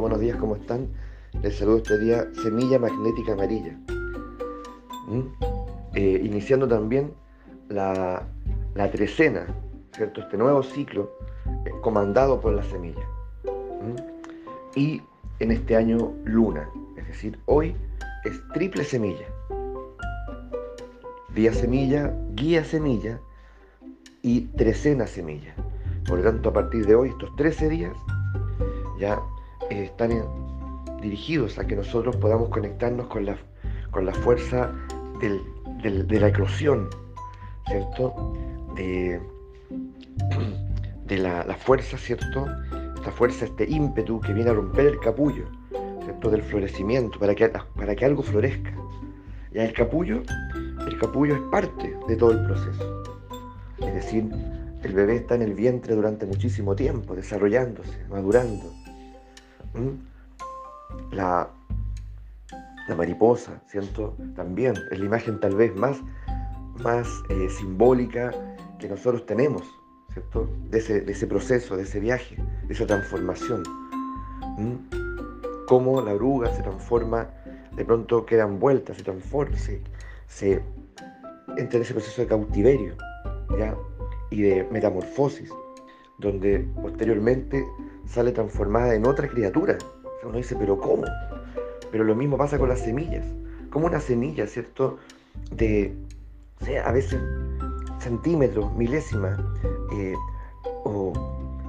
Buenos días, ¿cómo están? Les saludo este día Semilla Magnética Amarilla. ¿Mm? Eh, iniciando también la, la, trecena, ¿cierto? Este nuevo ciclo eh, comandado por la semilla. ¿Mm? Y en este año luna, es decir, hoy es triple semilla. Día semilla, guía semilla y trecena semilla. Por lo tanto, a partir de hoy, estos 13 días ya eh, están dirigidos a que nosotros podamos conectarnos con la, con la fuerza de la eclosión, ¿cierto? De, de la, fuerza, ¿cierto? Esta fuerza, este ímpetu que viene a romper el capullo, ¿cierto? Del florecimiento, para que, para que algo florezca. Ya el capullo, el capullo es parte de todo el proceso. Es decir, el bebé está en el vientre durante muchísimo tiempo, desarrollándose, madurando. ¿Mm? La, la mariposa, ¿cierto? También es la imagen tal vez más, más eh, simbólica que nosotros tenemos, ¿cierto? De ese, proceso, de ese viaje, de esa transformación. ¿Mm? Cómo la oruga se transforma, de pronto queda envuelta, se transforma, se, se entra en ese proceso de cautiverio, ¿ya? y de metamorfosis, donde posteriormente sale transformada en otra criatura. uno dice, pero ¿cómo? Pero lo mismo pasa con las semillas. Como una semilla, ¿cierto? De, a veces centímetros, milésimas, eh, o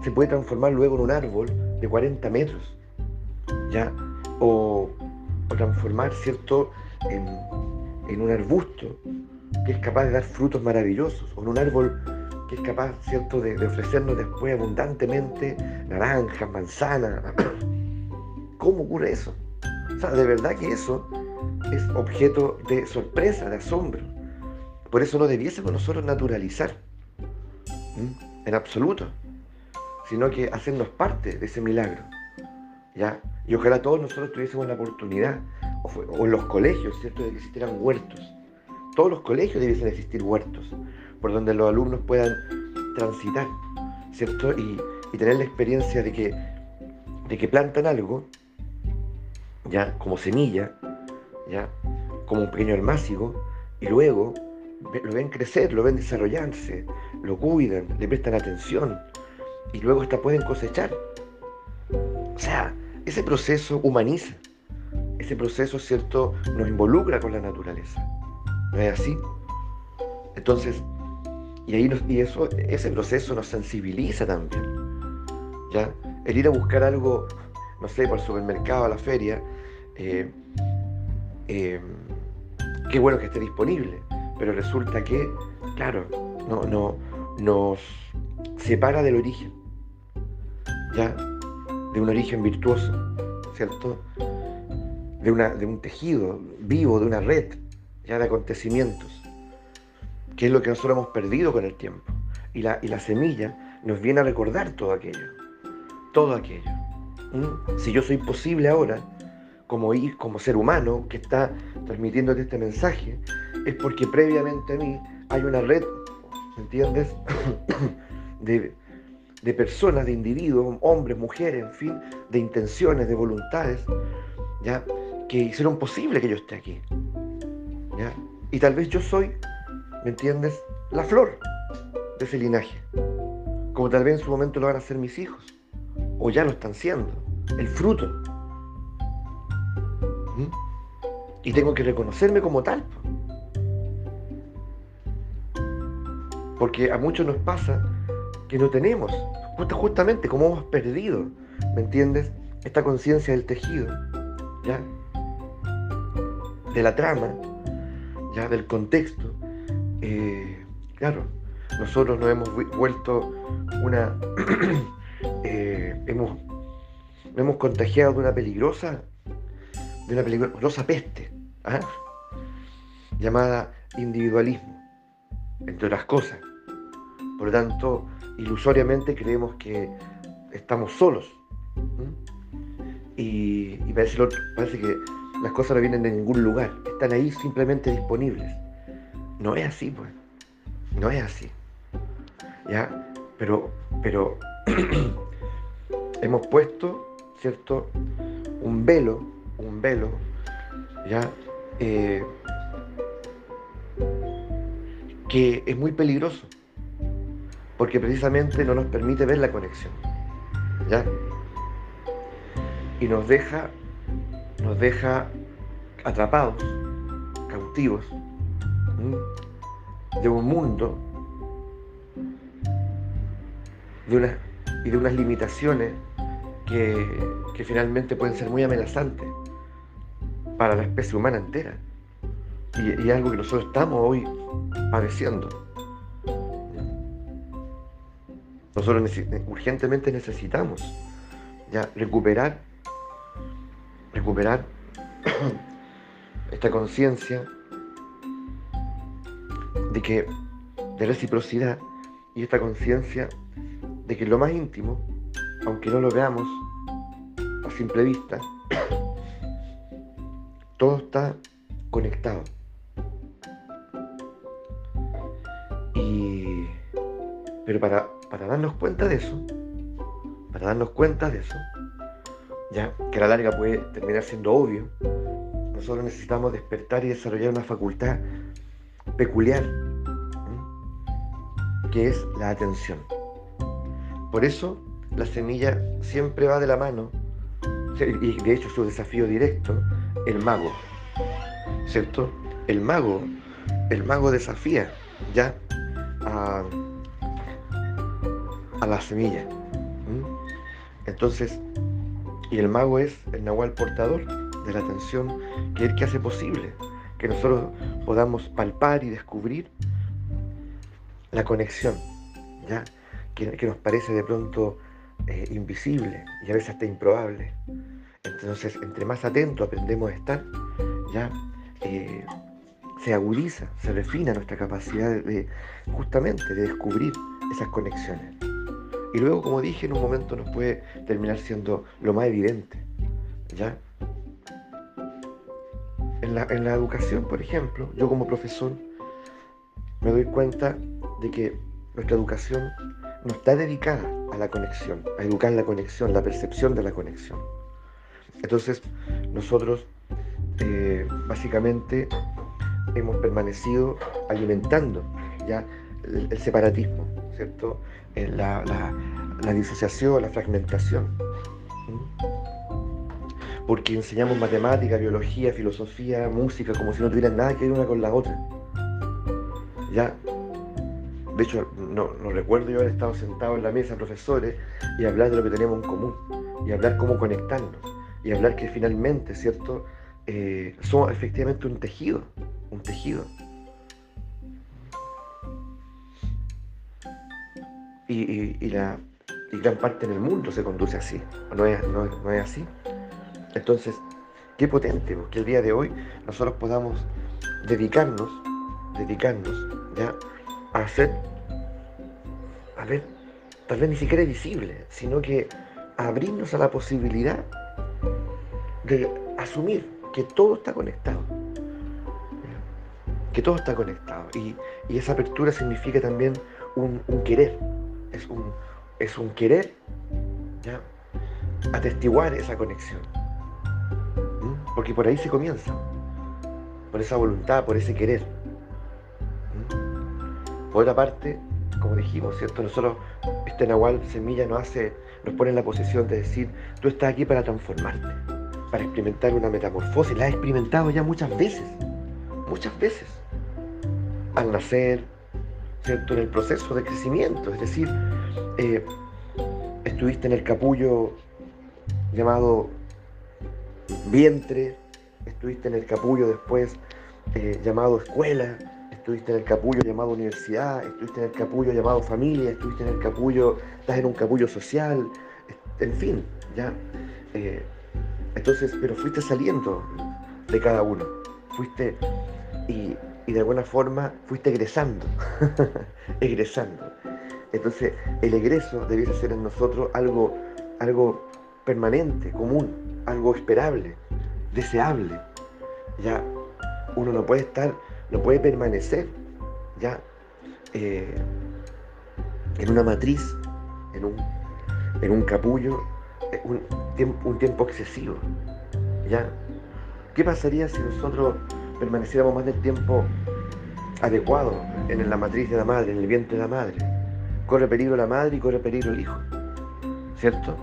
se puede transformar luego en un árbol de 40 metros, ¿ya? O, transformar, ¿cierto? En, en un arbusto que es capaz de dar frutos maravillosos, o en un árbol que es capaz, ¿cierto?, de, ofrecernos después abundantemente naranjas, manzanas. ¿Cómo ocurre eso? O sea, de verdad que eso es objeto de sorpresa, de asombro. Por eso no debiésemos nosotros naturalizar, en absoluto, sino que hacernos parte de ese milagro. ¿ya? Y ojalá todos nosotros tuviésemos la oportunidad, o, en los colegios, ¿cierto?, de que existieran huertos. Todos los colegios debiesen existir huertos por donde los alumnos puedan transitar, ¿cierto? Y, tener la experiencia de que, de que plantan algo, ya como semilla, ya como un pequeño almácigo, y luego lo ven crecer, lo ven desarrollarse, lo cuidan, le prestan atención, y luego hasta pueden cosechar. O sea, ese proceso humaniza, ese proceso, ¿cierto?, nos involucra con la naturaleza. ¿No es así? Entonces, y, ahí y eso, ese proceso nos sensibiliza también. ¿ya? El ir a buscar algo, no sé, por el supermercado, a la feria, eh, eh, qué bueno que esté disponible, pero resulta que, claro, no, no, nos separa del origen, ¿ya? De un origen virtuoso, ¿cierto? De, una, de un tejido vivo, de una red, ya de acontecimientos que es lo que nosotros hemos perdido con el tiempo. Y la, y la semilla nos viene a recordar todo aquello, todo aquello. ¿Mm? Si yo soy posible ahora, como, como ser humano que está transmitiéndote este mensaje, es porque previamente a mí hay una red, ¿me entiendes? de, de personas, de individuos, hombres, mujeres, en fin, de intenciones, de voluntades, ¿ya? que hicieron posible que yo esté aquí. ¿ya? Y tal vez yo soy ¿me entiendes? La flor de ese linaje. Como tal vez en su momento lo van a hacer mis hijos, o ya lo están siendo, el fruto. ¿Mm? Y tengo que reconocerme como tal. Porque a muchos nos pasa que no tenemos, justamente como hemos perdido, ¿me entiendes? Esta conciencia del tejido, ¿ya? De la trama, ¿ya? Del contexto, eh, claro, nosotros nos hemos vuelto una. Eh, hemos, hemos contagiado de una peligrosa. de una peligrosa peste, ¿ah? llamada individualismo, entre otras cosas. Por lo tanto, ilusoriamente creemos que estamos solos. Y, parece que las cosas no vienen de ningún lugar, están ahí simplemente disponibles. No es así, pues. No es así. ¿Ya? Pero, pero hemos puesto, ¿cierto? Un velo, un velo, ¿ya? Eh, que es muy peligroso, porque precisamente no nos permite ver la conexión, ¿ya? Y nos deja, nos deja atrapados, cautivos, de un mundo de una, y de unas limitaciones que, finalmente pueden ser muy amenazantes para la especie humana entera. Y, y algo que nosotros estamos hoy padeciendo. Nosotros urgentemente necesitamos ya recuperar, recuperar esta conciencia de que de reciprocidad y esta conciencia de que lo más íntimo, aunque no lo veamos a simple vista, todo está conectado. Y, pero para, para darnos cuenta de eso, para darnos cuenta de eso, ya que a la larga puede terminar siendo obvio, nosotros necesitamos despertar y desarrollar una facultad peculiar, que es la atención. Por eso la semilla siempre va de la mano, y de hecho su desafío directo, el mago, ¿cierto? El mago, el mago desafía ya a, la semilla. Entonces, y el mago es el nahual portador de la atención, que es el que hace posible que nosotros podamos palpar y descubrir la conexión, ¿ya? que, nos parece de pronto eh, invisible y a veces hasta improbable. Entonces, entre más atentos aprendemos a estar, ya eh, se agudiza, se refina nuestra capacidad de, justamente de descubrir esas conexiones. Y luego, como dije, en un momento nos puede terminar siendo lo más evidente. ¿ya? En la, en la educación, por ejemplo, yo como profesor me doy cuenta de que nuestra educación no está dedicada a la conexión, a educar la conexión, la percepción de la conexión. Entonces, nosotros eh, básicamente hemos permanecido alimentando ya el, separatismo, ¿cierto? Eh, la, disociación, la fragmentación. Porque enseñamos matemática, biología, filosofía, música, como si no tuvieran nada que ver una con la otra. Ya de hecho, no, recuerdo yo haber estado sentado en la mesa, profesores, y hablar de lo que tenemos en común, y hablar cómo conectarnos, y hablar que finalmente, ¿cierto? Eh, somos efectivamente un tejido, un tejido. Y, la, gran parte del mundo se conduce así, ¿no es, no, es así? Entonces, qué potente que el día de hoy nosotros podamos dedicarnos, dedicarnos, ¿ya? Hacer, a ver, tal vez ni siquiera visible, sino que abrirnos a la posibilidad de asumir que todo está conectado. Que todo está conectado. Y, esa apertura significa también un, querer. Es un, es un querer ¿ya? atestiguar esa conexión. ¿Mm? Porque por ahí se comienza. Por esa voluntad, por ese querer. Por otra parte, como dijimos, ¿cierto? Nosotros, este Nahual Semilla nos hace, nos pone en la posición de decir, tú estás aquí para transformarte, para experimentar una metamorfosis. La has experimentado ya muchas veces, muchas veces. Al nacer, ¿cierto? En el proceso de crecimiento, es decir, eh, estuviste en el capullo llamado vientre, estuviste en el capullo después eh, llamado escuela, estuviste en el capullo llamado universidad, estuviste en el capullo llamado familia, estuviste en el capullo, estás en un capullo social, en fin, ya. Eh, entonces, pero fuiste saliendo de cada uno, fuiste y, de alguna forma fuiste egresando, egresando. Entonces, el egreso debiese ser en nosotros algo, algo permanente, común, algo esperable, deseable. Ya uno no puede estar no puede permanecer ya eh, en una matriz, en un, en un capullo, eh, un tiempo, excesivo. ¿Ya? ¿Qué pasaría si nosotros permaneciéramos más del tiempo adecuado en la matriz de la madre, en el vientre de la madre? Corre peligro la madre y corre peligro el hijo. ¿Cierto?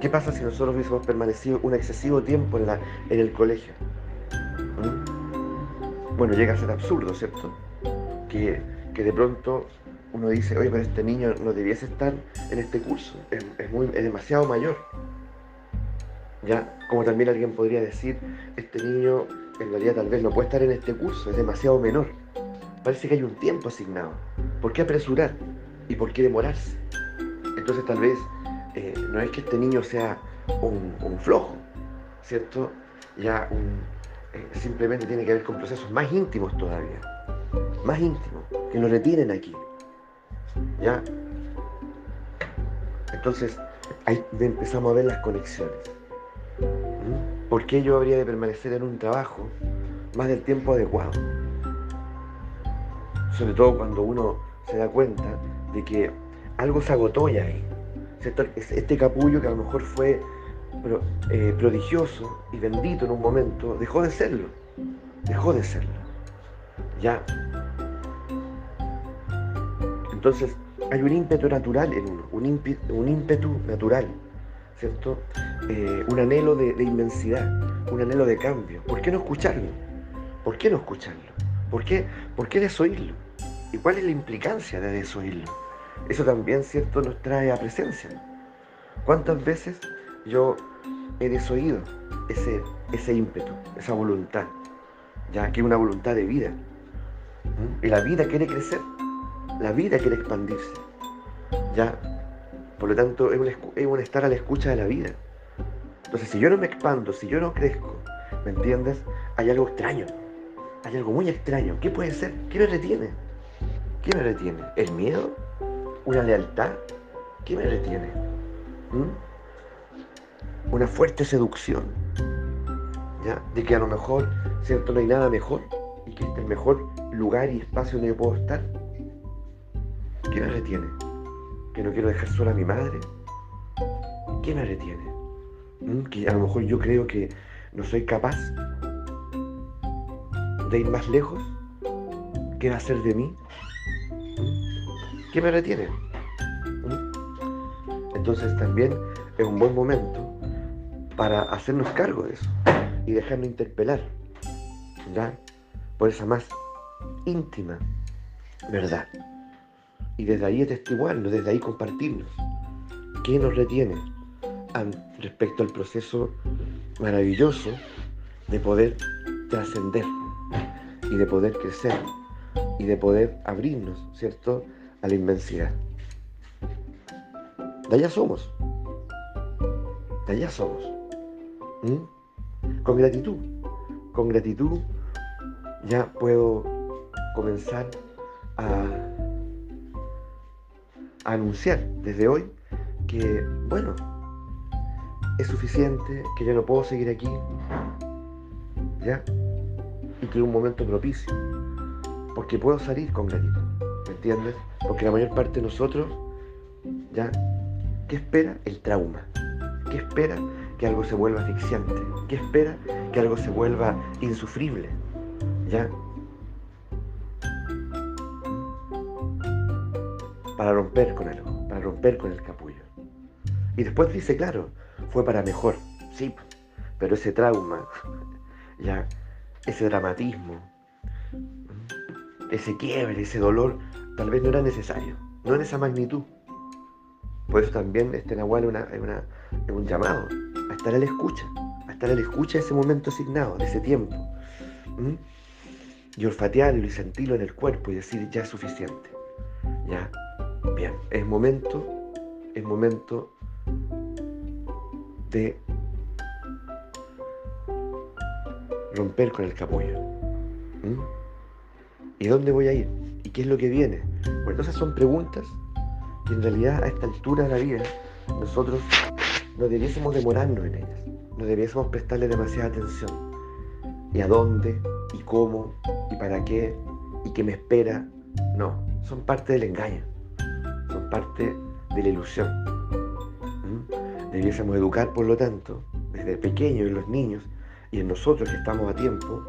¿Qué pasa si nosotros hubiésemos permanecido un excesivo tiempo en, la, en el colegio? Bueno, llega a ser absurdo, ¿cierto? Que, de pronto uno dice, oye, pero este niño no debiese estar en este curso, es, muy, es demasiado mayor. ¿Ya? Como también alguien podría decir, este niño en realidad tal vez no puede estar en este curso, es demasiado menor. Parece que hay un tiempo asignado. ¿Por qué apresurar? ¿Y por qué demorarse? Entonces tal vez eh, no es que este niño sea un, flojo, ¿cierto? Ya eh, simplemente tiene que ver con procesos más íntimos todavía, más íntimos, que nos retienen aquí. ¿Ya? Entonces, ahí empezamos a ver las conexiones. ¿Por qué yo habría de permanecer en un trabajo más del tiempo adecuado? Sobre todo cuando uno se da cuenta de que algo se agotó ya ahí este capullo que a lo mejor fue eh, prodigioso y bendito en un momento, dejó de serlo. Dejó de serlo. Ya. Entonces, hay un ímpetu natural en uno, un ímpetu, un ímpetu natural, ¿cierto? Eh, un anhelo de, inmensidad, un anhelo de cambio. ¿Por qué no escucharlo? ¿Por qué no escucharlo? ¿Por qué, ¿Por qué desoírlo? ¿Y cuál es la implicancia de desoírlo? eso también, ¿cierto?, nos trae a presencia. ¿Cuántas veces yo he desoído ese, ese ímpetu, esa voluntad, ya que es una voluntad de vida? Y la vida quiere crecer, la vida quiere expandirse, ya. Por lo tanto, es un, es un estar a la escucha de la vida. Entonces, si yo no me expando, si yo no crezco, ¿me entiendes? Hay algo extraño, hay algo muy extraño. ¿Qué puede ser? ¿Qué me retiene? ¿Qué me retiene? ¿El miedo? una lealtad, ¿qué me retiene? ¿Mm? Una fuerte seducción, ¿ya? De que a lo mejor, ¿cierto? No hay nada mejor y que este es el mejor lugar y espacio donde yo puedo estar. ¿Qué me retiene? ¿Que no quiero dejar sola a mi madre? ¿Qué me retiene? ¿Mm? Que a lo mejor yo creo que no soy capaz de ir más lejos. ¿Qué va a ser de mí? ¿Qué me retiene? ¿Mm? Entonces también es un buen momento para hacernos cargo de eso y dejarnos interpelar, ¿ya? Por esa más íntima verdad. Y desde ahí atestiguarnos, desde ahí compartirnos. ¿Qué nos retiene respecto al proceso maravilloso de poder trascender y de poder crecer y de poder abrirnos, ¿cierto? a la inmensidad. De allá somos. De allá somos. ¿Mm? Con gratitud. Con gratitud ya puedo comenzar a, anunciar desde hoy que, bueno, es suficiente, que yo no puedo seguir aquí, ¿ya? Y que un momento propicio, porque puedo salir con gratitud, ¿me entiendes? Porque la mayor parte de nosotros, ¿ya? ¿Qué espera? El trauma. ¿Qué espera? Que algo se vuelva asfixiante. ¿Qué espera? Que algo se vuelva insufrible. ¿Ya? Para romper con algo, para romper con el capullo. Y después dice, claro, fue para mejor. Sí, pero ese trauma, ya, ese dramatismo, ese quiebre, ese dolor, tal vez no era necesario, no en esa magnitud. Por eso también este Nahual es, un llamado a estar a la escucha, a estar a la escucha de ese momento asignado, de ese tiempo. Y olfatearlo y sentirlo en el cuerpo y decir, ya es suficiente. Ya, bien, es momento, es momento de romper con el capullo. ¿Y dónde voy a ir? ¿Y qué es lo que viene? Bueno, entonces son preguntas que en realidad a esta altura de la vida nosotros no debiésemos demorarnos en ellas, no debiésemos prestarle demasiada atención. ¿Y a dónde? ¿Y cómo? ¿Y para qué? ¿Y qué me espera? No, son parte del engaño, son parte de la ilusión. Debiésemos educar, por lo tanto, desde pequeños en los niños y en nosotros que estamos a tiempo,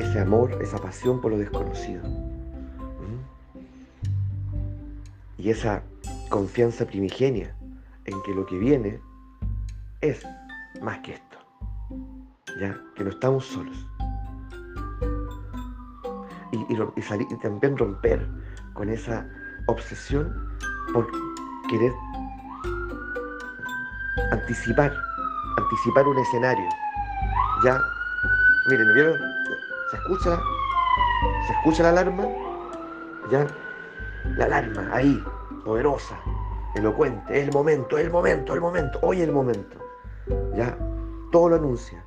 ese amor, esa pasión por lo desconocido. ¿Mm? Y esa confianza primigenia en que lo que viene es más que esto. Ya, que no estamos solos. Y, también romper con esa obsesión por querer anticipar, anticipar un escenario. Ya, miren, ¿vieron? ¿Se escucha? ¿Se escucha la alarma? ¿Ya? La alarma, ahí, poderosa, elocuente, el momento, el momento, el momento, hoy el momento. ¿Ya? Todo lo anuncia.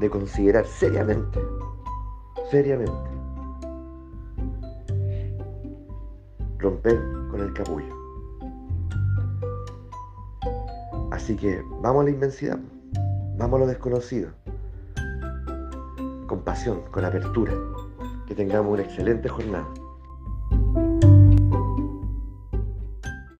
De considerar seriamente, seriamente, romper con el capullo. Así que vamos a la inmensidad, vamos a lo desconocido, con pasión, con apertura. Que tengamos una excelente jornada.